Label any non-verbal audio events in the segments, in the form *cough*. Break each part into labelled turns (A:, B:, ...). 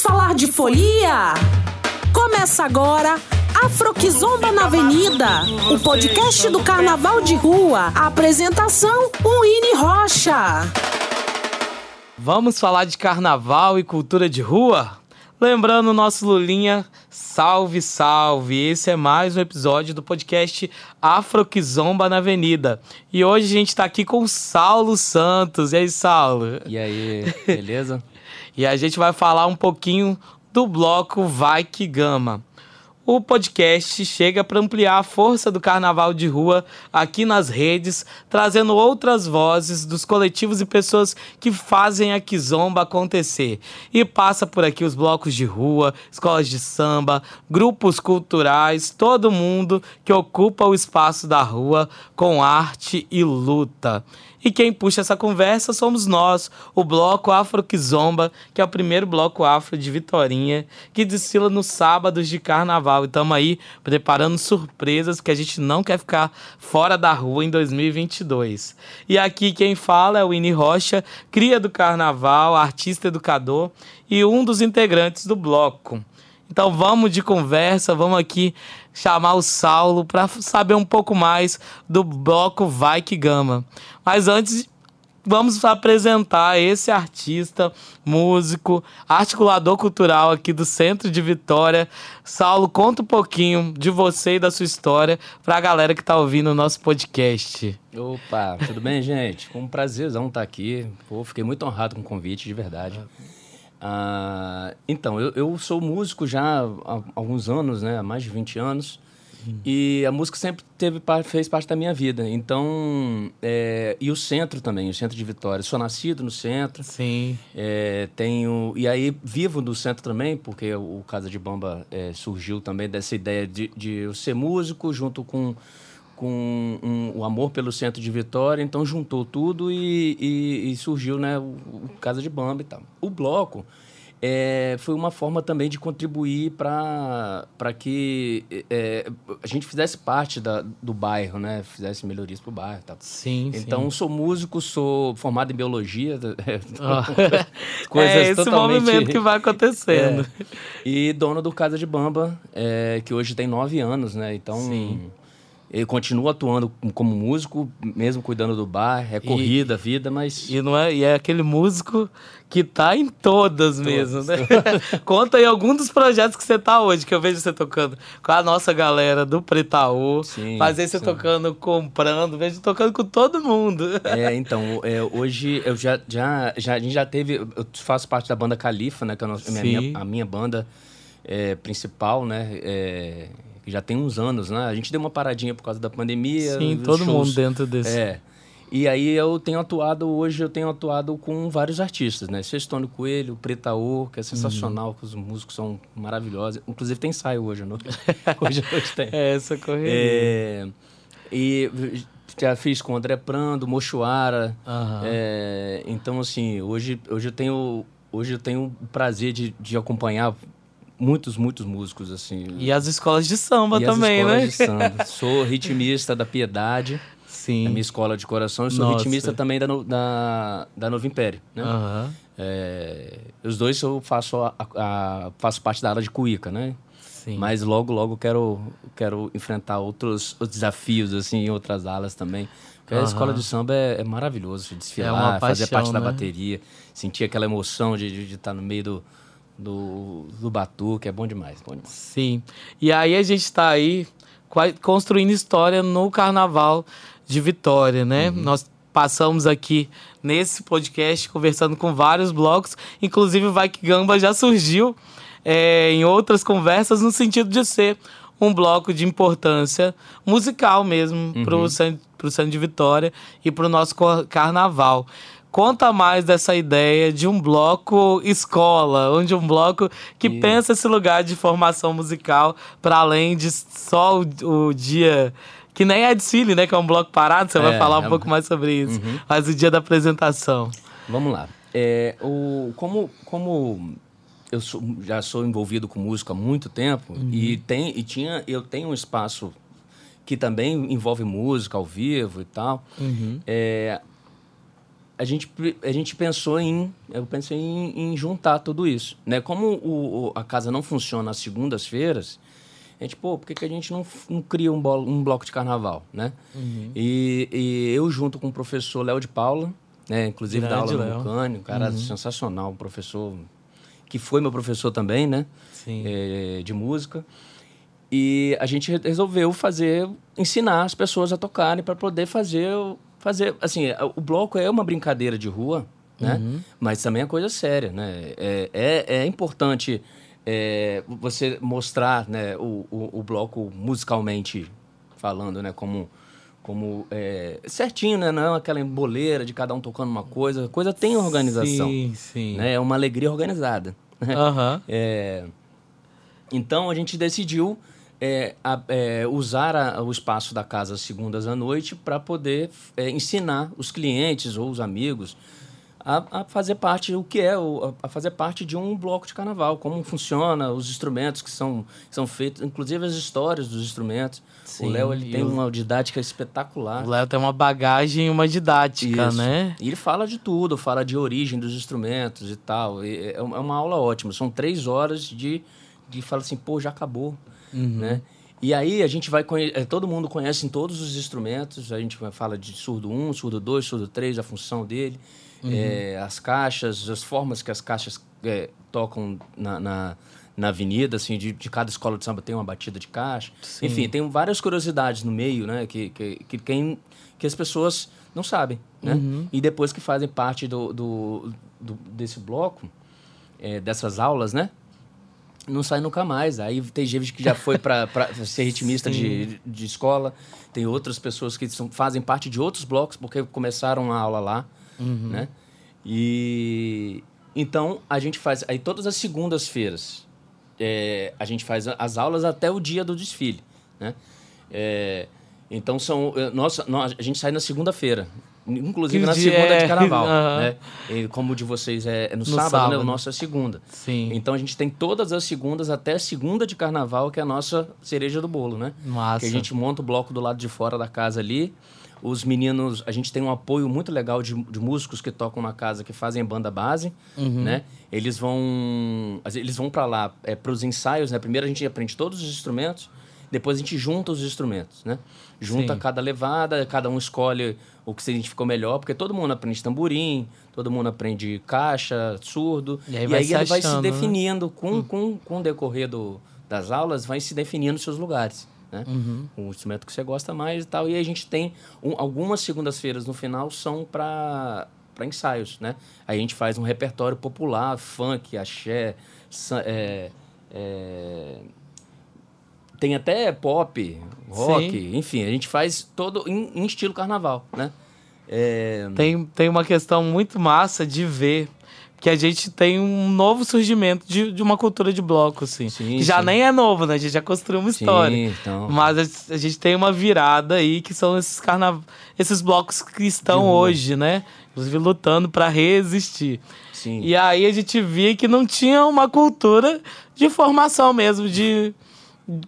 A: Vamos falar de folia? Começa agora Afroquizomba na Avenida, o podcast do Carnaval de Rua. A apresentação, Winnie Rocha.
B: Vamos falar de carnaval e cultura de rua? Lembrando o nosso Lulinha, salve, salve! Esse é mais um episódio do podcast Afroquizomba na Avenida. E hoje a gente está aqui com o Saulo Santos. E aí, Saulo?
C: E aí, beleza? *laughs*
B: e a gente vai falar um pouquinho do bloco Vai Que Gama o podcast chega para ampliar a força do carnaval de rua aqui nas redes, trazendo outras vozes dos coletivos e pessoas que fazem a Kizomba acontecer. E passa por aqui os blocos de rua, escolas de samba, grupos culturais, todo mundo que ocupa o espaço da rua com arte e luta. E quem puxa essa conversa somos nós, o Bloco Afro Kizomba, que é o primeiro bloco afro de Vitorinha, que desfila nos sábados de carnaval. E estamos aí preparando surpresas, que a gente não quer ficar fora da rua em 2022. E aqui quem fala é o Winnie Rocha, cria do carnaval, artista educador e um dos integrantes do bloco. Então vamos de conversa, vamos aqui chamar o Saulo para saber um pouco mais do bloco Vai Que Gama. Mas antes, vamos apresentar esse artista, músico, articulador cultural aqui do Centro de Vitória. Saulo, conta um pouquinho de você e da sua história para a galera que está ouvindo o nosso podcast.
C: Opa, tudo bem, gente? Um prazerzão estar aqui. Pô, fiquei muito honrado com o convite, de verdade. Ah, então, eu, eu, sou músico já há alguns anos, né? Há mais de 20 anos. Hum. E a música sempre teve, fez parte da minha vida. Então, é, e o centro também, o centro de Vitória. Sou nascido no centro.
B: Sim.
C: É, tenho e aí vivo no centro também, porque o Casa de Bamba é, surgiu também dessa ideia de, de eu ser músico junto com com um, o amor pelo centro de Vitória, então juntou tudo e, e, e surgiu né, o, o, Casa de Bamba e tal. O bloco é, foi uma forma também de contribuir para que é, a gente fizesse parte da, do bairro, né? Fizesse melhorias para o bairro tal.
B: Sim,
C: Então,
B: sim.
C: sou músico, sou formado em biologia.
B: Oh. *laughs* *laughs* coisas é esse totalmente... movimento que vai acontecendo.
C: É. E dono do Casa de Bamba, é, que hoje tem nove anos, né? Então... Sim ele continua atuando como músico, mesmo cuidando do bar, é corrida, e, vida, mas.
B: E, não é, e é aquele músico que tá em todas, mesmo, né? *laughs* Conta aí algum dos projetos que você tá hoje, que eu vejo você tocando com a nossa galera do Pretaú. Aí você sim. tocando, comprando, vejo tocando com todo mundo.
C: É, então, é, hoje eu já, já, já. A gente já teve. Eu faço parte da banda Califa, né? Que é a minha, a minha banda é, principal, né? É, já tem uns anos, né? A gente deu uma paradinha por causa da pandemia.
B: Sim, todo shows. mundo dentro desse.
C: É. E aí eu tenho atuado, hoje eu tenho atuado com vários artistas, né? Sextônio Coelho, Pretaô, que é sensacional, uhum. que os músicos são maravilhosos. Inclusive tem ensaio hoje, não? *laughs* hoje, hoje tem.
B: É, essa correria.
C: É, e já fiz com o André Prando, Mochuara. Uhum. É, então, assim, hoje, hoje eu tenho... Hoje eu tenho o prazer de, de acompanhar muitos, muitos músicos, assim.
B: E as escolas de samba
C: e
B: também,
C: né?
B: De
C: samba. Sou ritmista da Piedade.
B: Sim.
C: A minha escola de coração. Eu sou Nossa. ritmista também da, da, da Novo Império, né?
B: Uhum.
C: É, os dois eu faço, a, a, faço parte da área de cuíca, né?
B: Sim.
C: Mas logo, logo quero, quero enfrentar outros, outros desafios, assim, em outras alas também. Porque uhum. a escola de samba é, é maravilhoso, desfilar, é paixão, fazer parte né? da bateria, sentir aquela emoção de, de, de estar no meio do, do, do Batuque, é bom demais, bom demais.
B: Sim. E aí a gente está aí construindo história no Carnaval de Vitória, né? Uhum. Nós passamos aqui nesse podcast conversando com vários blocos, inclusive o Vai Que Gamba já surgiu é, em outras conversas no sentido de ser um bloco de importância musical mesmo uhum. para o centro de Vitória e para o nosso carnaval. Conta mais dessa ideia de um bloco escola, onde um bloco que pensa esse lugar de formação musical para além de só o, o, dia que nem é desfile, né? Que é um bloco parado. Você é, vai falar um é... pouco mais sobre isso. Uhum. Mas o dia da apresentação.
C: Vamos lá. É, o, como, como eu sou, já sou envolvido com música há muito tempo uhum. e tem e tinha eu tenho um espaço que também envolve música ao vivo e tal.
B: Uhum.
C: É, a gente, a gente pensou em eu pensei em, em juntar tudo isso né? Como o, o, a casa não funciona às segundas-feiras a gente pô por que, que a gente não, não cria um, bolo, um bloco de carnaval né? Uhum. e, e, eu junto com o professor Léo de Paula né? Inclusive da aula no Mucane, um cara uhum. sensacional um professor que foi meu professor também né? É, de música. E a gente resolveu fazer ensinar as pessoas a tocarem para poder fazer fazer assim o bloco é uma brincadeira de rua né uhum. mas também é coisa séria né é, é, é importante é, você mostrar né o, o, o, bloco musicalmente falando né como como é, certinho né não é aquela emboleira de cada um tocando uma coisa a coisa tem organização sim, sim. Né? é uma alegria organizada uhum. então a gente decidiu é, a, é, usar a, o espaço da casa segundas à noite para poder é, ensinar os clientes ou os amigos a, a, fazer parte o que é o, a fazer parte de um bloco de carnaval como funciona os instrumentos que são são feitos inclusive as histórias dos instrumentos. Sim, o Léo ele tem o... uma didática espetacular.
B: O Léo tem uma bagagem uma didática Isso. né?
C: E ele fala de tudo fala de origem dos instrumentos e tal. E é, é uma aula ótima. São três horas de de falar assim pô já acabou uhum. né? E aí a gente vai conhecer, todo mundo conhece em todos os instrumentos, a gente fala de surdo 1, surdo 2, surdo 3, a função dele, uhum. é, as caixas, as formas que as caixas é, tocam na, na, na, avenida, assim, de, de, cada escola de samba tem uma batida de caixa. Sim. Enfim, tem várias curiosidades no meio, né, que, que, que, quem, que as pessoas não sabem, né? Uhum. E depois que fazem parte do, do, do desse bloco, é, dessas aulas, né? Não sai nunca mais. Aí tem gente que já foi para ser ritmista de, de escola, tem outras pessoas que são, fazem parte de outros blocos porque começaram a aula lá, uhum. né? E então a gente faz aí todas as segundas-feiras é, a gente faz as aulas até o dia do desfile, né? É, então são nossa, nós, a gente sai na segunda-feira inclusive na segunda é... de carnaval, *laughs* uhum. né? E como o de vocês é, no, no sábado, sábado, né? O nosso é segunda.
B: Sim.
C: Então a gente tem todas as segundas até a segunda de carnaval, que é a nossa cereja do bolo, né?
B: Massa.
C: Que a gente monta o bloco do lado de fora da casa ali. Os meninos, a gente tem um apoio muito legal de, de músicos que tocam na casa, que fazem banda base, uhum. né? Eles vão, eles vão para lá é, para os ensaios, né? Primeiro a gente aprende todos os instrumentos, depois a gente junta os instrumentos, né? Junta Sim. cada levada, cada um escolhe o que se identificou melhor, porque todo mundo aprende tamborim, todo mundo aprende caixa, surdo. E aí, e aí ele achando, vai se né? definindo né? com, com, com o decorrer do, das aulas, vai se definindo seus lugares. Né? Uhum. O instrumento que você gosta mais e tal. E a gente tem um, algumas segundas-feiras no final são para para ensaios, né? Aí a gente faz um repertório popular, funk, axé, é, é, tem até pop, rock, Sim. enfim, a gente faz todo em, em estilo carnaval, né?
B: É... Tem, tem uma questão muito massa de ver que a gente tem um novo surgimento de, de uma cultura de bloco, assim. Sim, que já sim. nem é novo, né? A gente já construiu uma história. Sim, então... Mas a, a, gente tem uma virada aí, que são esses carnav... esses blocos que estão hoje, né? Inclusive lutando para resistir. Sim. E aí a gente via que não tinha uma cultura de formação mesmo, de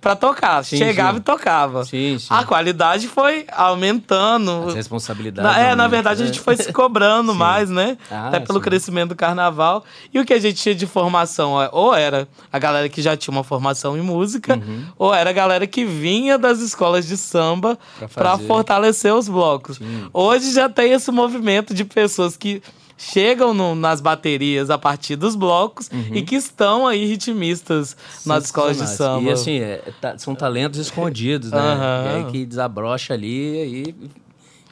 B: para tocar. Sim, Chegava sim. e tocava.
C: Sim.
B: A qualidade foi aumentando.
C: As responsabilidades.
B: é, na verdade, a gente foi se cobrando *laughs* mais, né? Ah, Até pelo crescimento do carnaval. E o que a gente tinha de formação, ou era a galera que já tinha uma formação em música, uhum. ou era a galera que vinha das escolas de samba para fortalecer os blocos. Hoje já tem esse movimento de pessoas que chegam no, nas baterias a partir dos blocos uhum. e que estão aí ritmistas nas escolas de samba.
C: E assim, é, tá, são talentos escondidos, né? Uhum. E aí que desabrocha ali e,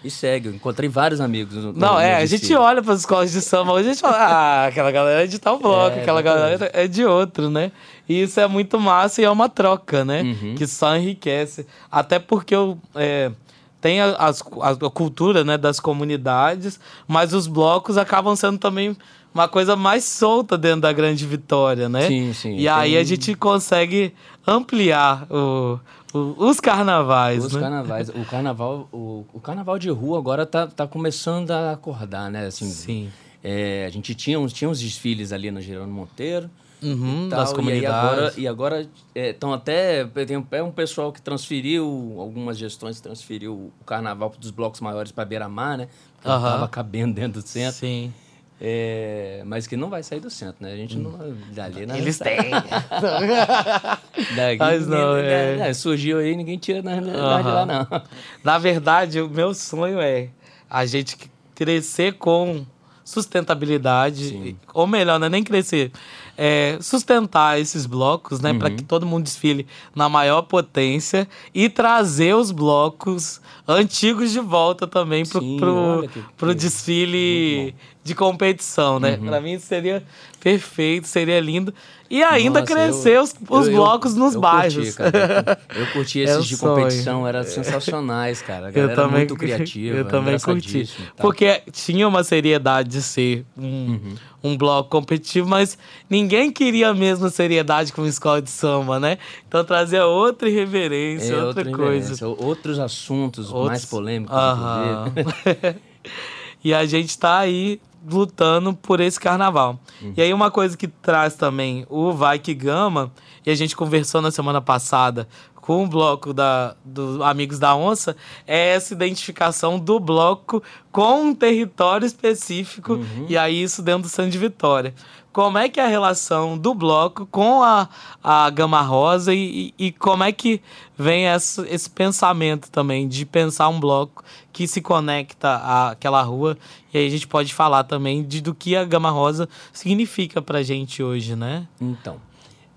C: e segue. Eu encontrei vários amigos. No,
B: Não, no é, a gente olha para as escolas de samba hoje a gente fala, ah, aquela galera é de tal bloco, é, aquela galera é de outro, né? E isso é muito massa e é uma troca, né? Uhum. Que só enriquece. Até porque eu. É, tem a, a, a, cultura né, das comunidades, mas os blocos acabam sendo também uma coisa mais solta dentro da grande vitória, né?
C: Sim, sim.
B: E aí a gente consegue ampliar o, o, os carnavais,
C: Os
B: né?
C: carnavais. O carnaval, o, o carnaval de rua agora tá, tá começando a acordar, né? Assim,
B: sim.
C: É, a gente tinha uns, tinha uns desfiles ali no Gerando Monteiro,
B: Uhum, tal, das comunidades.
C: E agora estão é, até. Tem é um pessoal que transferiu, algumas gestões transferiu o carnaval dos blocos maiores para Beira-Mar, né? Aham. tava cabendo dentro do centro.
B: Sim.
C: É, mas que não vai sair do centro, né? A gente não dali, né?
B: Eles têm. *laughs*
C: Daqui,
B: Mas não, é.
C: é, Surgiu aí, ninguém tira nós nós de
B: Aham.
C: lá, não.
B: Na verdade, o meu sonho é a gente crescer com sustentabilidade,
C: Sim.
B: ou melhor, não é nem crescer, é sustentar esses blocos, né,
C: Uhum.
B: para que todo mundo desfile na maior potência e trazer os blocos antigos de volta também pro
C: que-
B: desfile de competição, né?
C: Uhum.
B: Para mim isso seria perfeito, seria lindo. E ainda
C: Nossa,
B: crescer
C: eu-
B: os, os
C: eu- eu-
B: blocos nos
C: eu
B: bairros.
C: Curti, cara. Eu curti *laughs*
B: É
C: esses
B: o
C: de
B: sonho.
C: competição, eram sensacionais, cara. A galera muito *laughs* criativa,
B: Eu também curti.
C: tal.
B: Porque tinha uma seriedade de ser um,
C: Uhum.
B: um bloco competitivo, mas ninguém queria a mesma seriedade com escola de samba, né? Então trazia outra irreverência,
C: É,
B: outra, coisa.
C: reverência, Outros assuntos mais
B: Outros-
C: polêmicos,
B: Aham.
C: inclusive. *laughs*
B: e a gente tá aí lutando por esse carnaval.
C: Uhum.
B: E aí uma coisa que traz também o Vai Que Gama, e a gente conversou na semana passada com o bloco da, do Amigos da Onça, é essa identificação do bloco com um território específico,
C: Uhum.
B: e aí isso dentro do Santo de Vitória. Como é que é a relação do bloco com a, a Gama Rosa e, e- como é que vem essa- esse pensamento também de pensar um bloco que se conecta àquela rua e aí a gente pode falar também de, do que a Gama Rosa significa pra gente hoje, né?
C: Então,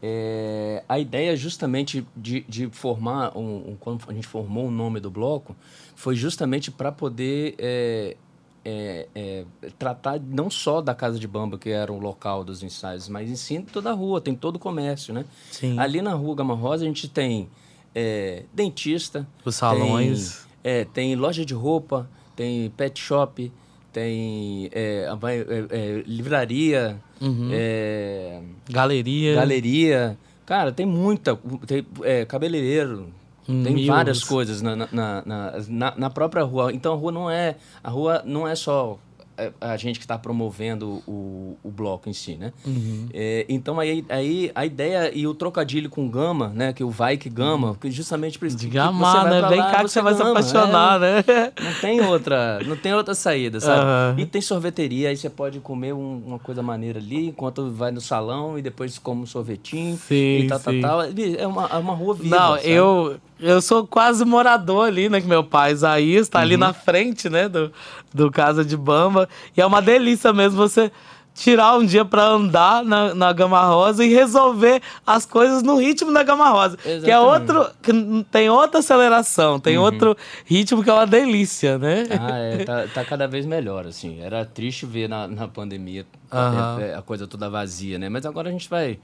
C: é, a ideia justamente de, de formar, um, um- quando a gente formou o nome do bloco, foi justamente para poder é, é, é, tratar não só da Casa de Bamba, que era o local dos ensaios, mas em si toda a rua, tem todo o comércio, né?
B: Sim.
C: Ali na rua Gama Rosa a gente tem é, dentista,
B: Os salões.
C: tem, é, tem loja de roupa, tem pet shop, tem é, é, é, livraria,
B: Uhum.
C: é,
B: Galeria.
C: galeria. Cara, tem muita. Tem é, cabeleireiro. Tem
B: Mil.
C: várias coisas na, na, na, na, na própria rua. Então a rua não é. A rua não é só é, a gente que está promovendo o, o bloco em si, né?
B: Uhum.
C: É, então aí, aí a ideia e o trocadilho com gama, né? Que o vai que gama, que justamente por isso
B: De gamar,
C: você vai
B: né? Vem cá que você vai se apaixonar, né?
C: é. Não tem outra, não tem outra saída, sabe?
B: Aham.
C: E tem sorveteria, aí você pode comer um- uma coisa maneira ali, enquanto vai no salão e depois come um sorvetinho
B: Sim,
C: e tal, tal,
B: sim.
C: tal. É uma, é uma rua viva,
B: Não,
C: sabe?
B: eu, eu sou quase morador ali, né? Que meu pai, Isaías, tá
C: Uhum.
B: ali na frente, né? Do, do Casa de Bamba. E é uma delícia mesmo você tirar um dia pra andar na, na Gama Rosa e resolver as coisas no ritmo da Gama Rosa. Que é
C: Exatamente. Uhum.
B: outro. Que tem outra aceleração, tem outro ritmo que é uma delícia, né?
C: Ah, é, tá, tá cada vez melhor, assim. Era triste ver na, na pandemia é, é, a coisa toda vazia, né? Mas agora a gente vai.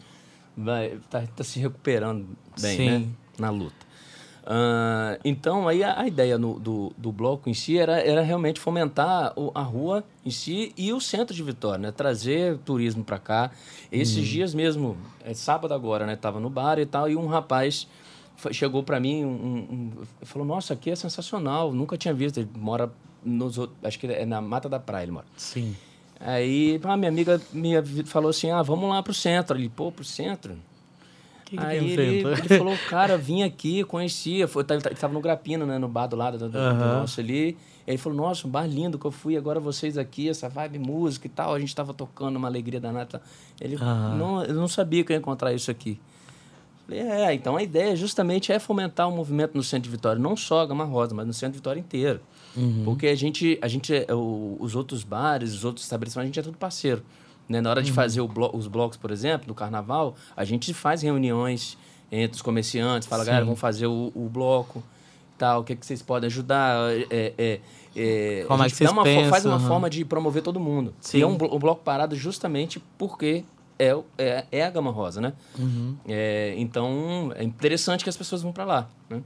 C: vai tá, tá se recuperando bem,
B: Sim.
C: né? Na luta. Ah, então, aí a, a ideia no- do, do bloco em si era, era realmente fomentar o- a rua em si e o centro de Vitória, né? Trazer turismo para cá. Esses dias mesmo, é sábado agora, né? Tava no bar e tal, e um rapaz chegou para mim, um, um- falou: Nossa, aqui é sensacional, nunca tinha visto. Ele mora nos, acho que é na Mata da Praia, ele mora.
B: Sim.
C: Aí a minha amiga me falou assim: Ah, vamos lá pro centro. Ele, pô, pro centro?
B: Que que
C: Aí ele, ele falou, *laughs* cara, vim aqui, conhecia. Foi, tava, no Grapino, né? No bar do lado do, do- do
B: Aham.
C: nosso ali. Aí ele falou, nossa, um bar lindo que eu fui, agora vocês aqui, essa vibe música e tal. A gente tava tocando uma alegria danada. Ele,
B: Aham.
C: não, eu não sabia que eu ia encontrar isso aqui. Falei, é, então a ideia justamente é fomentar o movimento no Centro de Vitória, não só a Gama Rosa, mas no Centro de Vitória inteiro. Porque a gente, a gente é, os outros bares, os outros estabelecimentos, a gente é tudo parceiro. Né? Na hora de fazer o blo- os blocos, por exemplo, do carnaval, a gente faz reuniões entre os comerciantes, fala, galera, vamos fazer o, o bloco, tal, o que, que vocês podem ajudar? É, é, é,
B: Como
C: a
B: é
C: gente
B: que
C: dá uma fo- faz
B: pensam,
C: uma
B: aham.
C: forma de promover todo mundo.
B: Sim.
C: E é um, um bloco parado justamente porque é, é, é a Gama Rosa, né?
B: Uhum.
C: É, então, é interessante que as pessoas vão para lá, né?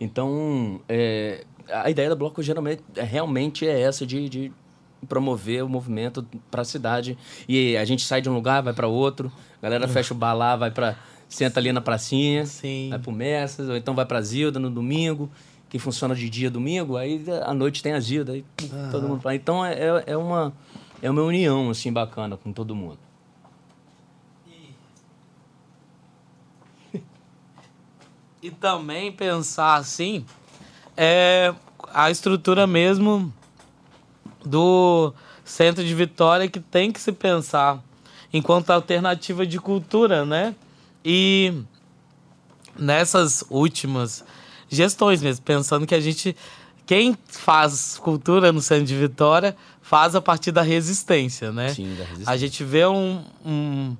C: Então, é, a ideia do bloco geralmente é, realmente é essa de, de promover o movimento para a cidade. E a gente sai de um lugar, vai para outro, a galera fecha o bar lá, vai para senta ali na pracinha,
B: Sim.
C: vai pro Messas, ou então vai para Zilda no domingo, que funciona de dia domingo, aí à noite tem a Zilda, aí todo mundo vai. Então é, é- é uma é uma união assim bacana com todo mundo.
B: E *laughs* também pensar assim, é a estrutura mesmo do centro de Vitória que tem que se pensar enquanto alternativa de cultura, né? E nessas últimas gestões mesmo, pensando que a gente quem faz cultura no centro de Vitória faz a partir da resistência, né?
C: Sim, da resistência.
B: A gente vê um, um,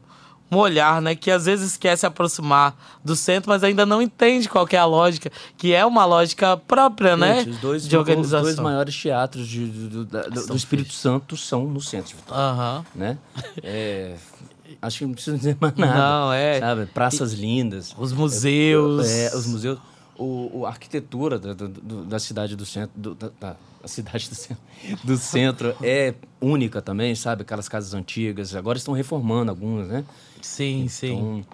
B: um olhar, né, que às vezes quer se aproximar do centro, mas ainda não entende qual que é a lógica, que é uma lógica própria, né,
C: Gente, os dois,
B: de organização.
C: Os dois maiores teatros de- do, do- do- do Espírito Santo são no centro de Vitória,
B: Aham.
C: né? É, acho que não preciso dizer mais nada.
B: Não, é.
C: Sabe? Praças lindas.
B: Os museus.
C: É, os museus. O, o- a arquitetura da, da cidade do centro. do- da, da- a cidade do centro, do centro é única também, sabe? Aquelas casas antigas. Agora estão reformando algumas, né?
B: Sim, sim.
C: Então,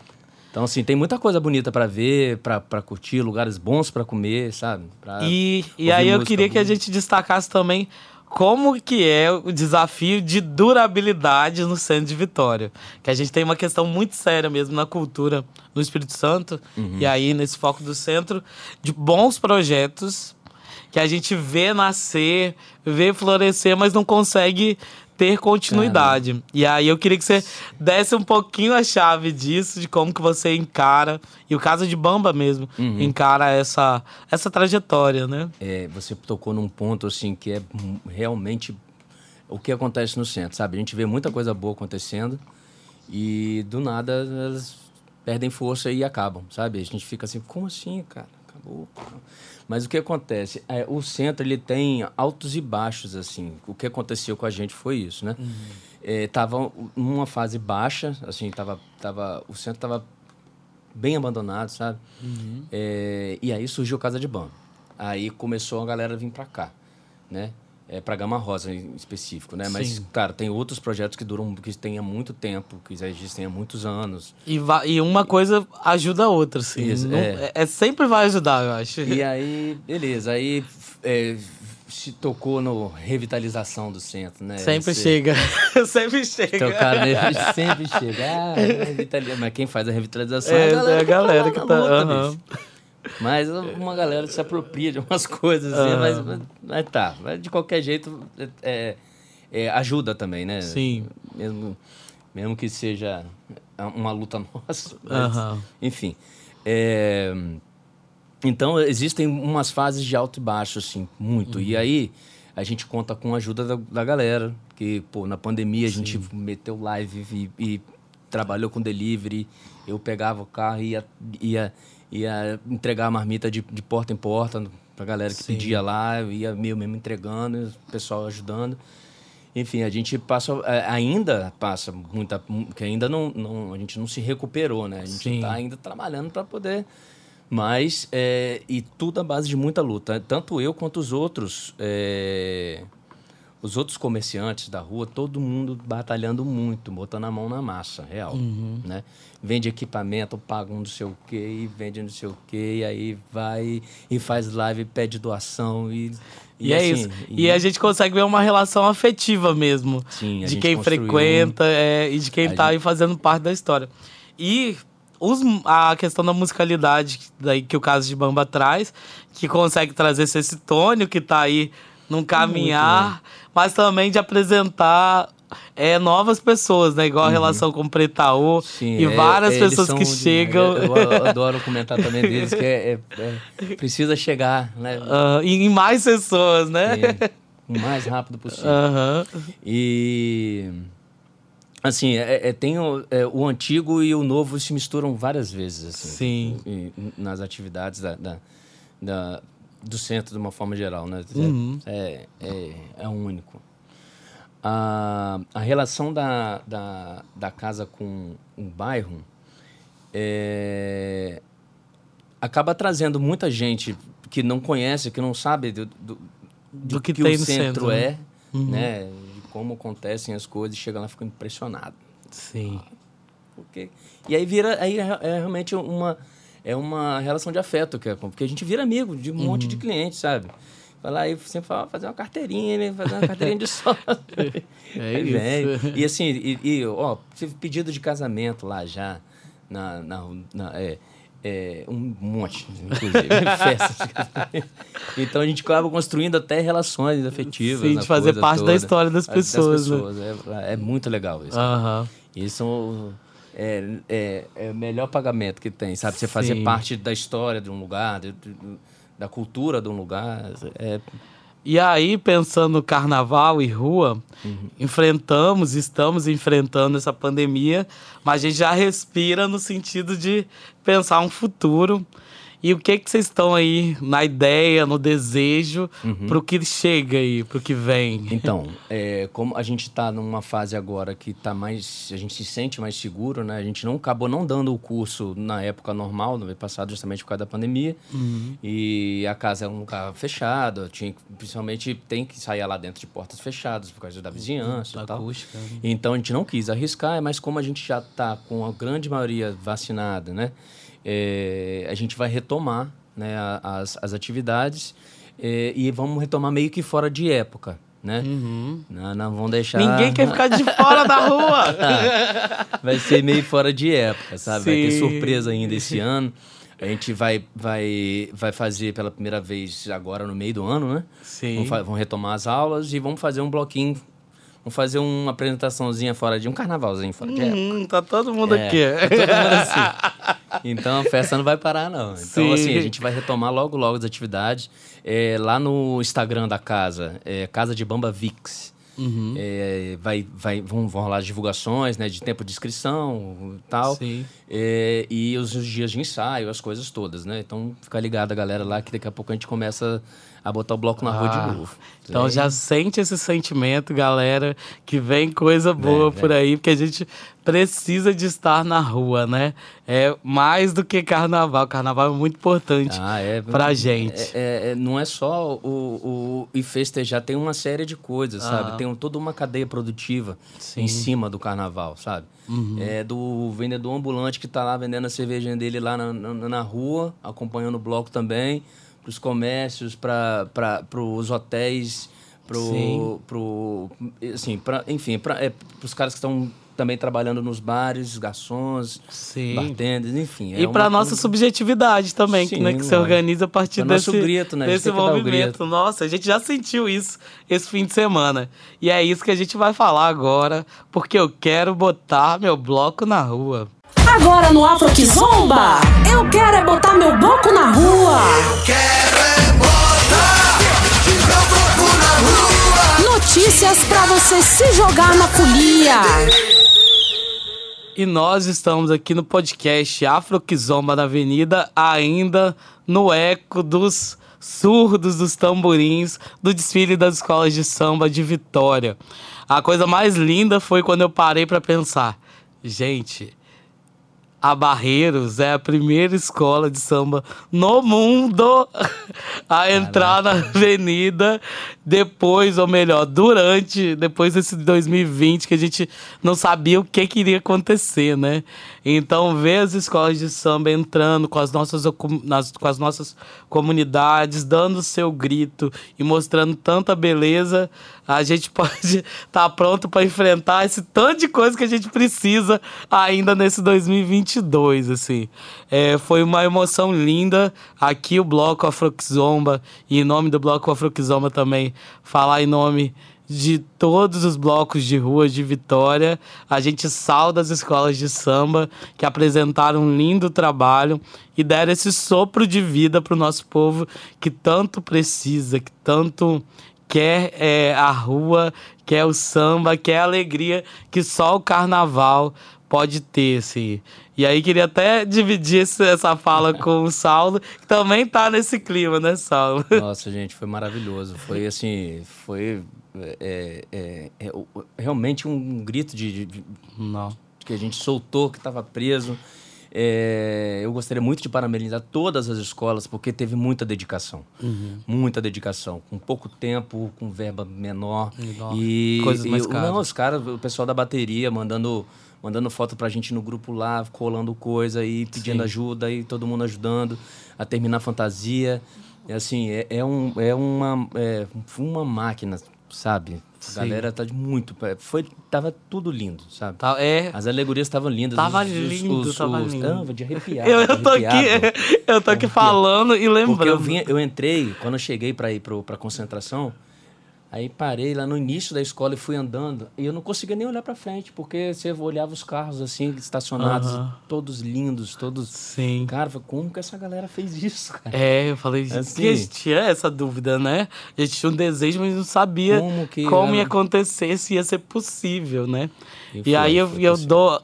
C: então assim, tem muita coisa bonita para ver, para curtir, lugares bons para comer, sabe? Pra
B: E, e aí eu queria que a
C: boa.
B: gente destacasse também como que é o desafio de durabilidade no centro de Vitória. Que a gente tem uma questão muito séria mesmo na cultura no Espírito Santo,
C: Uhum.
B: e aí nesse foco do centro, de bons projetos que a gente vê nascer, vê florescer, mas não consegue ter continuidade. E aí eu queria que você desse um pouquinho a chave disso, de como que você encara, e o caso de Bamba mesmo,
C: Uhum.
B: encara essa, essa trajetória, né?
C: É, você tocou num ponto assim que é realmente o que acontece no centro, sabe? A gente vê muita coisa boa acontecendo e do nada elas perdem força e acabam, sabe? A gente fica assim, como assim, cara? Acabou. Mas o que acontece? É, o centro ele tem altos e baixos assim. O que aconteceu com a gente foi isso, né? É, tava numa fase baixa, assim, tava, tava, o centro tava bem abandonado, sabe? É, e aí surgiu Casa de Banco. Aí começou a galera a vir pra cá, né? É, pra Gama Rosa em específico, né? Mas,
B: Sim.
C: cara, tem outros projetos que duram, que têm há muito tempo, que já existem há muitos anos.
B: E, e uma coisa ajuda a outra, assim.
C: Isso,
B: Não-
C: é.
B: é- é sempre vai ajudar, eu acho.
C: E aí, beleza, aí é, se tocou no revitalização do centro, né?
B: sempre chega. *laughs* sempre chega.
C: Cara, *laughs* né, sempre chega. Ah, revitaliza- Mas quem faz a revitalização
B: É,
C: é a galera,
B: é a galera
C: tá
B: que tá-
C: na luta. Mas uma galera se apropria de umas *laughs* coisas, assim,
B: Aham.
C: mas, mas, mas tá. Mas de qualquer jeito, é, é, é, ajuda também, né?
B: Sim.
C: Mesmo, mesmo que seja uma luta *laughs* nossa. mas,
B: Aham.
C: Enfim. É, então, existem umas fases de alto e baixo, assim, muito.
B: Uhum.
C: E aí, a gente conta com a ajuda da, da galera. Que, pô, na pandemia a gente meteu live e, e trabalhou com delivery. Eu pegava o carro e ia, ia, ia entregar a marmita de, de porta em porta pra galera que
B: Sim.
C: pedia lá. Ia meio mesmo entregando, o pessoal ajudando. Enfim, a gente passa, é, ainda passa muita, que ainda não, não, a gente não se recuperou, né? A gente
B: Sim.
C: está ainda trabalhando para poder, mas é, e tudo à base de muita luta. Tanto eu quanto os outros, é, os outros comerciantes da rua, todo mundo batalhando muito, botando a mão na massa, real,
B: Uhum.
C: né? Vende equipamento, paga um não sei o quê, e vende não sei o quê, e aí vai e faz live, pede doação e
B: E, é
C: assim,
B: isso. E a gente consegue ver uma relação afetiva mesmo.
C: Sim, a
B: de quem
C: construiu-
B: frequenta é, e de quem
C: A
B: tá
C: gente-
B: aí fazendo parte da história. E os- a questão da musicalidade daí que o caso de Bamba traz, que consegue trazer esse tônio que tá aí num caminhar, mas também de apresentar é, novas pessoas, né? Igual a relação com o Pretaú
C: Sim,
B: e
C: é-
B: várias
C: é,
B: pessoas que
C: demais.
B: chegam.
C: Eu, eu *laughs* adoro comentar também deles, que é, é- é- precisa chegar, né?
B: e em mais pessoas, né?
C: É, o mais rápido possível.
B: Aham.
C: E assim, é, é- tem o, é, o antigo e o novo se misturam várias vezes, assim,
B: Sim.
C: e- nas atividades da, da- da- do centro de uma forma geral, né?
B: Uhum.
C: É, é, é único. A, a relação da, da, da casa com o bairro é, acaba trazendo muita gente que não conhece, que não sabe do, do,
B: Do que
C: que, o centro,
B: centro, né?
C: é, né? De como acontecem as coisas, chega lá e fica impressionado.
B: Sim.
C: Porque... E aí vira, aí é, é realmente uma, é uma relação de afeto, que é, porque a gente vira amigo de um monte
B: Uhum.
C: de clientes, sabe? Vai lá e sempre fala, fazer uma carteirinha, né? Fazer uma carteirinha de *laughs* sócio.
B: É
C: Aí
B: isso.
C: E assim, e, e, ó, teve pedido de casamento lá já. Na, na, na- é, É, um monte, inclusive, *laughs* festas. então a gente acaba construindo até relações afetivas.
B: Sim, de fazer parte toda. da história das pessoas. Das pessoas.
C: Né? É, é, muito legal isso.
B: Uhum.
C: Isso é, é, é, o melhor pagamento que tem, sabe? Você fazer Sim. parte da história de um lugar, de, de, da cultura de um lugar. É,
B: e aí, pensando no carnaval e rua, uhum. enfrentamos, estamos enfrentando essa pandemia, mas a gente já respira no sentido de pensar um futuro e o que que vocês estão aí na ideia, no desejo uhum. para o que chega aí, para o que vem?
C: Então, *laughs* é, como a gente está numa fase agora que tá mais, a gente se sente mais seguro, né? A gente não acabou não dando o curso na época normal, no ano passado, justamente por causa da pandemia. Uhum. E a casa é um lugar fechado, tinha, principalmente tem que sair lá dentro de portas fechadas por causa da vizinhança e tal. Acústica. Né? Então a gente não quis arriscar, mas como a gente já está com a grande maioria vacinada, né? É, a gente vai retomar né, as, as atividades é, e vamos retomar meio que fora de época. Né?
B: Uhum.
C: Não, não vão deixar.
B: Ninguém quer *laughs* ficar de fora da rua! *laughs*
C: vai ser meio fora de época, sabe? Sim. Vai ter surpresa ainda esse ano. A gente vai, vai, vai fazer pela primeira vez agora no meio do ano, né?
B: Sim.
C: Vamos, vamos retomar as aulas e vamos fazer um bloquinho Vamos fazer uma apresentaçãozinha fora de um carnavalzinho fora de
B: hum, época. Tá todo mundo
C: é,
B: aqui.
C: Tá todo mundo assim. *laughs* Então a festa não vai parar, não. Então, Sim. assim, a gente vai retomar logo, logo as atividades. É, lá no Instagram da casa, é Casa de Bamba Vix. Uhum. É, vai, vai, vão, vão rolar divulgações né, de tempo de inscrição e tal. É, e os, os, dias de ensaio, as coisas todas, né? Então fica ligado a galera lá que daqui a pouco a gente começa a botar o bloco na ah, rua de ah, novo.
B: Então já sente esse sentimento, galera, que vem coisa boa por aí, porque a gente precisa de estar na rua, né? É mais do que carnaval. Carnaval é muito importante ah, é, pra gente.
C: É, é, é, não é só o, o e festejar, tem uma série de coisas, ah. sabe? Tem toda uma cadeia produtiva Sim. em cima do carnaval, sabe? Uhum. É do vendedor ambulante que tá lá vendendo a cervejinha dele lá na, na, na rua, acompanhando o bloco também para os comércios, para os hotéis, para pro, assim, pra, enfim, para é, os caras que estão também trabalhando nos bares, garçons, Sim. bartenders, enfim.
B: É e para nossa coisa... subjetividade também, Sim, né, que se organiza a partir desse, grito, né? desse movimento. Nossa, a gente já sentiu isso esse fim de semana. E é isso que a gente vai falar agora, porque eu quero botar meu bloco na rua.
A: Agora no Afro que Zomba, eu quero é botar meu bloco na rua. Notícias pra você se jogar na folia.
B: E nós estamos aqui no podcast Afro que Zomba na Avenida, ainda no eco dos surdos dos tamborins do desfile das escolas de samba de Vitória. A coisa mais linda foi quando eu parei para pensar, gente, a Barreiros é a primeira escola de samba no mundo a entrar Caraca. na avenida depois, ou melhor, durante, depois desse 2020 que a gente não sabia o que, que iria acontecer, né? Então, ver as escolas de samba entrando com as nossas, com as nossas comunidades, dando o seu grito e mostrando tanta beleza, a gente *laughs* pode estar tá pronto para enfrentar esse tanto de coisa que a gente precisa ainda nesse 2022, assim. É, foi uma emoção linda. Aqui o Bloco Afroxomba, e em nome do Bloco Afroxomba também, falar em nome de todos os blocos de rua de Vitória. A gente salda as escolas de samba que apresentaram um lindo trabalho e deram esse sopro de vida para o nosso povo que tanto precisa, que tanto quer é, a rua, quer o samba, quer a alegria que só o carnaval pode ter, assim. E aí queria até dividir essa fala *laughs* com o Saulo, que também tá nesse clima, né, Saulo?
C: Nossa, gente, foi maravilhoso. Foi assim, foi é, é, é, realmente um grito de, de,
B: Não.
C: que a gente soltou, que estava preso. É, eu gostaria muito de parabenizar todas as escolas, porque teve muita dedicação.
B: Uhum.
C: Muita dedicação. Com pouco tempo, com verba menor.
B: E, Coisas mais caras.
C: Não, os caras, o pessoal da bateria mandando mandando foto pra gente no grupo lá, colando coisa e pedindo Sim. ajuda e todo mundo ajudando a terminar a fantasia. É assim, é, é, um, é, uma, é uma máquina sabe? A galera tá de muito. Foi, tava tudo lindo, sabe?
B: Tá, é.
C: As alegorias estavam lindas.
B: Tava os, lindo, os, tava os, lindo.
C: Ah, de arrepiar.
B: Eu, eu tô arrepiado. aqui, *laughs* eu tô aqui falando e lembrando. Porque
C: eu, vinha, eu entrei, quando eu cheguei para ir pro, pra concentração, Aí parei lá no início da escola e fui andando. E eu não conseguia nem olhar para frente, porque você olhava os carros assim, estacionados, todos lindos, todos.
B: Sim.
C: Cara, como que essa galera fez isso, cara?
B: É, eu falei, assim, que a gente tinha essa dúvida, né? A gente tinha um desejo, mas não sabia como, que, como ia acontecer, se ia ser possível, né? E, foi, e aí eu, eu dou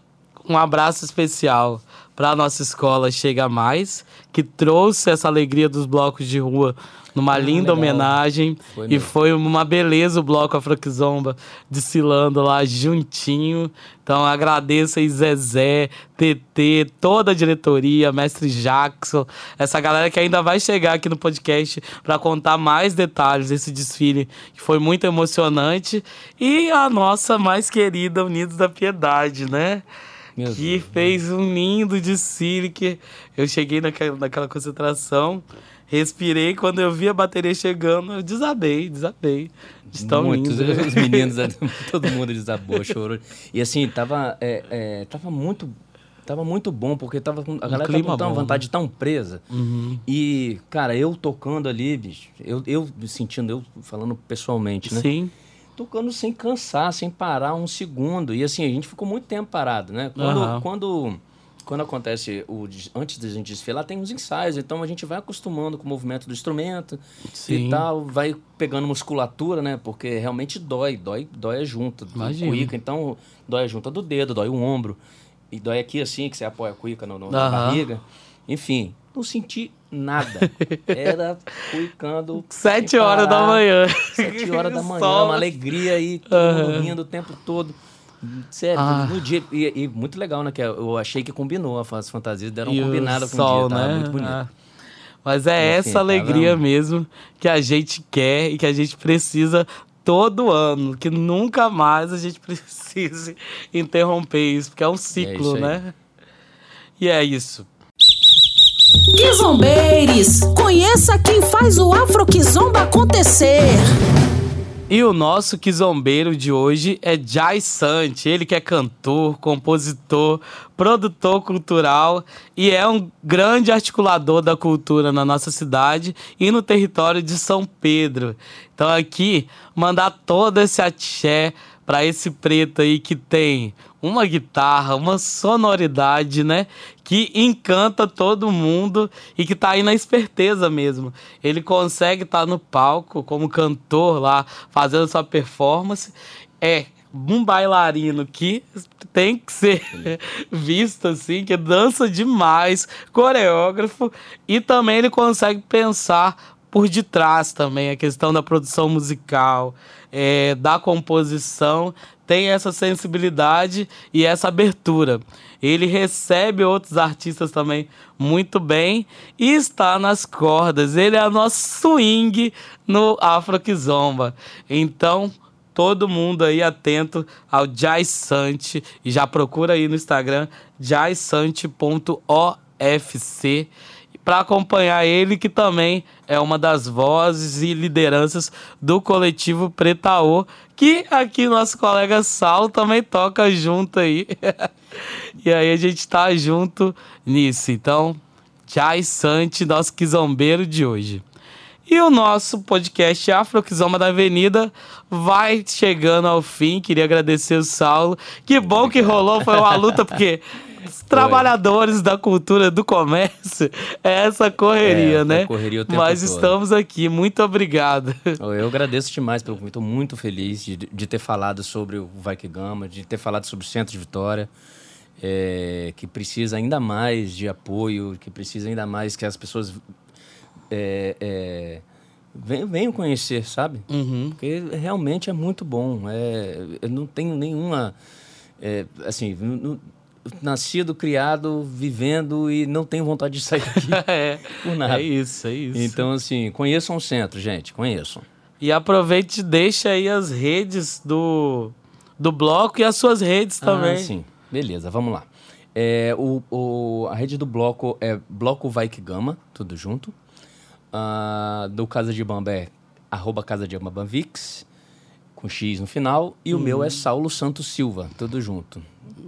B: um abraço especial para a nossa escola Chega Mais, que trouxe essa alegria dos blocos de rua numa linda legal. homenagem. Foi e foi uma beleza o bloco Afroquizomba desfilando lá juntinho. Então agradeço aí Zezé, TT, toda a diretoria, mestre Jackson, essa galera que ainda vai chegar aqui no podcast para contar mais detalhes desse desfile que foi muito emocionante e a nossa mais querida Unidos da Piedade, né? Meu que Deus, fez um lindo desfile que eu cheguei naquela, naquela concentração Respirei, quando eu vi a bateria chegando, eu desabei, desabei. Estão Muitos,
C: lindo. os meninos, *laughs* *laughs* todo mundo desabou, chorou. E assim, tava, é, é, tava muito tava muito bom, porque tava a galera tava com uma vontade tão presa.
B: Uhum.
C: E, cara, eu tocando ali, bicho, eu, eu sentindo, eu falando pessoalmente, né?
B: Sim.
C: Tocando sem cansar, sem parar um segundo. E assim, a gente ficou muito tempo parado, né? Quando, uhum. quando quando acontece o antes da gente desfilar tem uns ensaios então a gente vai acostumando com o movimento do instrumento Sim. e tal vai pegando musculatura né porque realmente dói dói dói a junta do cuíca então dói a junta do dedo dói o ombro e dói aqui assim que você apoia a cuíca no, no, na barriga enfim não senti nada era cuicando *laughs*
B: sete horas da manhã
C: sete horas da *laughs* manhã uma alegria aí todo mundo rindo o tempo todo Sério, ah. no dia. E, e, muito legal, né? Que eu achei que combinou as fantasias, deram uma combinada com o dia, né? muito bonito. Ah.
B: Mas é Enfim, essa alegria tá mesmo que a gente quer e que a gente precisa todo ano, que nunca mais a gente *laughs* precise interromper isso, porque é um ciclo, é né? E é isso.
A: Quizombeiros, conheça quem faz o Afro Kizomba acontecer.
B: E o nosso quizombeiro de hoje é Jai Sant, ele que é cantor, compositor, produtor cultural e é um grande articulador da cultura na nossa cidade e no território de São Pedro. Então aqui, mandar todo esse axé para esse preto aí que tem uma guitarra, uma sonoridade, né? Que encanta todo mundo e que tá aí na esperteza mesmo. Ele consegue estar tá no palco como cantor lá, fazendo sua performance. É um bailarino que tem que ser *laughs* visto assim, que dança demais, coreógrafo, e também ele consegue pensar por detrás também a questão da produção musical, é, da composição tem essa sensibilidade e essa abertura. Ele recebe outros artistas também muito bem e está nas cordas. Ele é nosso swing no Afro Kizomba. Então, todo mundo aí atento ao Jai Sant e já procura aí no Instagram jaisante.ofc para acompanhar ele, que também é uma das vozes e lideranças do coletivo Pretaô, que aqui nosso colega Saulo também toca junto aí. *laughs* e aí a gente tá junto nisso. Então, Jai Sante, nosso quizombeiro de hoje. E o nosso podcast Afro Kizoma da Avenida vai chegando ao fim. Queria agradecer o Saulo. Que bom que rolou, foi uma luta, porque *laughs* trabalhadores da cultura, do comércio, é essa correria, é, né?
C: Correria o tempo
B: Mas
C: todo.
B: estamos aqui, muito obrigado.
C: Eu agradeço demais pelo estou muito feliz de, de ter falado sobre o Vai Que Gama, de ter falado sobre o Centro de Vitória. É, que precisa ainda mais de apoio, que precisa ainda mais que as pessoas é, é, venham, venham conhecer, sabe?
B: Uhum.
C: Porque realmente é muito bom. É, eu não tenho nenhuma. É, assim, não, nascido, criado, vivendo e não tenho vontade de sair daqui *laughs*
B: é, por nada. É isso, é isso.
C: Então, assim, conheçam o centro, gente, conheçam.
B: E aproveite e deixe aí as redes do, do bloco e as suas redes ah, também. Ah,
C: sim. Beleza, vamos lá. É, o, o, a rede do bloco é Bloco Vai Que Gama, tudo junto. Uh, do Casa de Bamba é arroba Casa de Bamba Vix. Com X no final. E o meu é Saulo Santos Silva, tudo junto.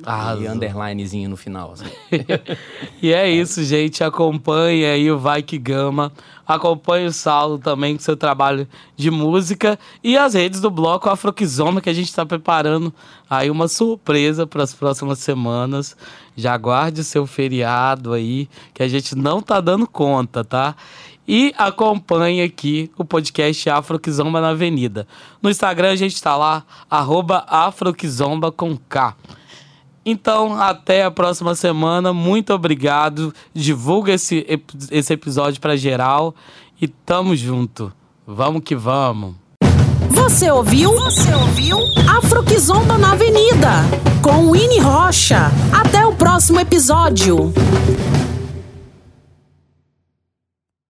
B: Arrasou.
C: E underlinezinho no final. Assim. *laughs*
B: E é isso, gente. Acompanhe aí o Vai Que Gama. Acompanhe o Saulo também com seu trabalho de música. E as redes do Bloco Afroquizoma, que a gente está preparando aí uma surpresa para as próximas semanas. Já aguarde o seu feriado aí, que a gente não tá dando conta, tá? E acompanhe aqui o podcast Afroquizomba na Avenida. No Instagram a gente tá lá, arroba Afroquizomba com K. Então, até a próxima semana. Muito obrigado. Divulga esse, esse episódio pra geral. E tamo junto. Vamos que vamos.
A: Você ouviu? Você ouviu? Afroquizomba na Avenida, com Winnie Rocha. Até o próximo episódio.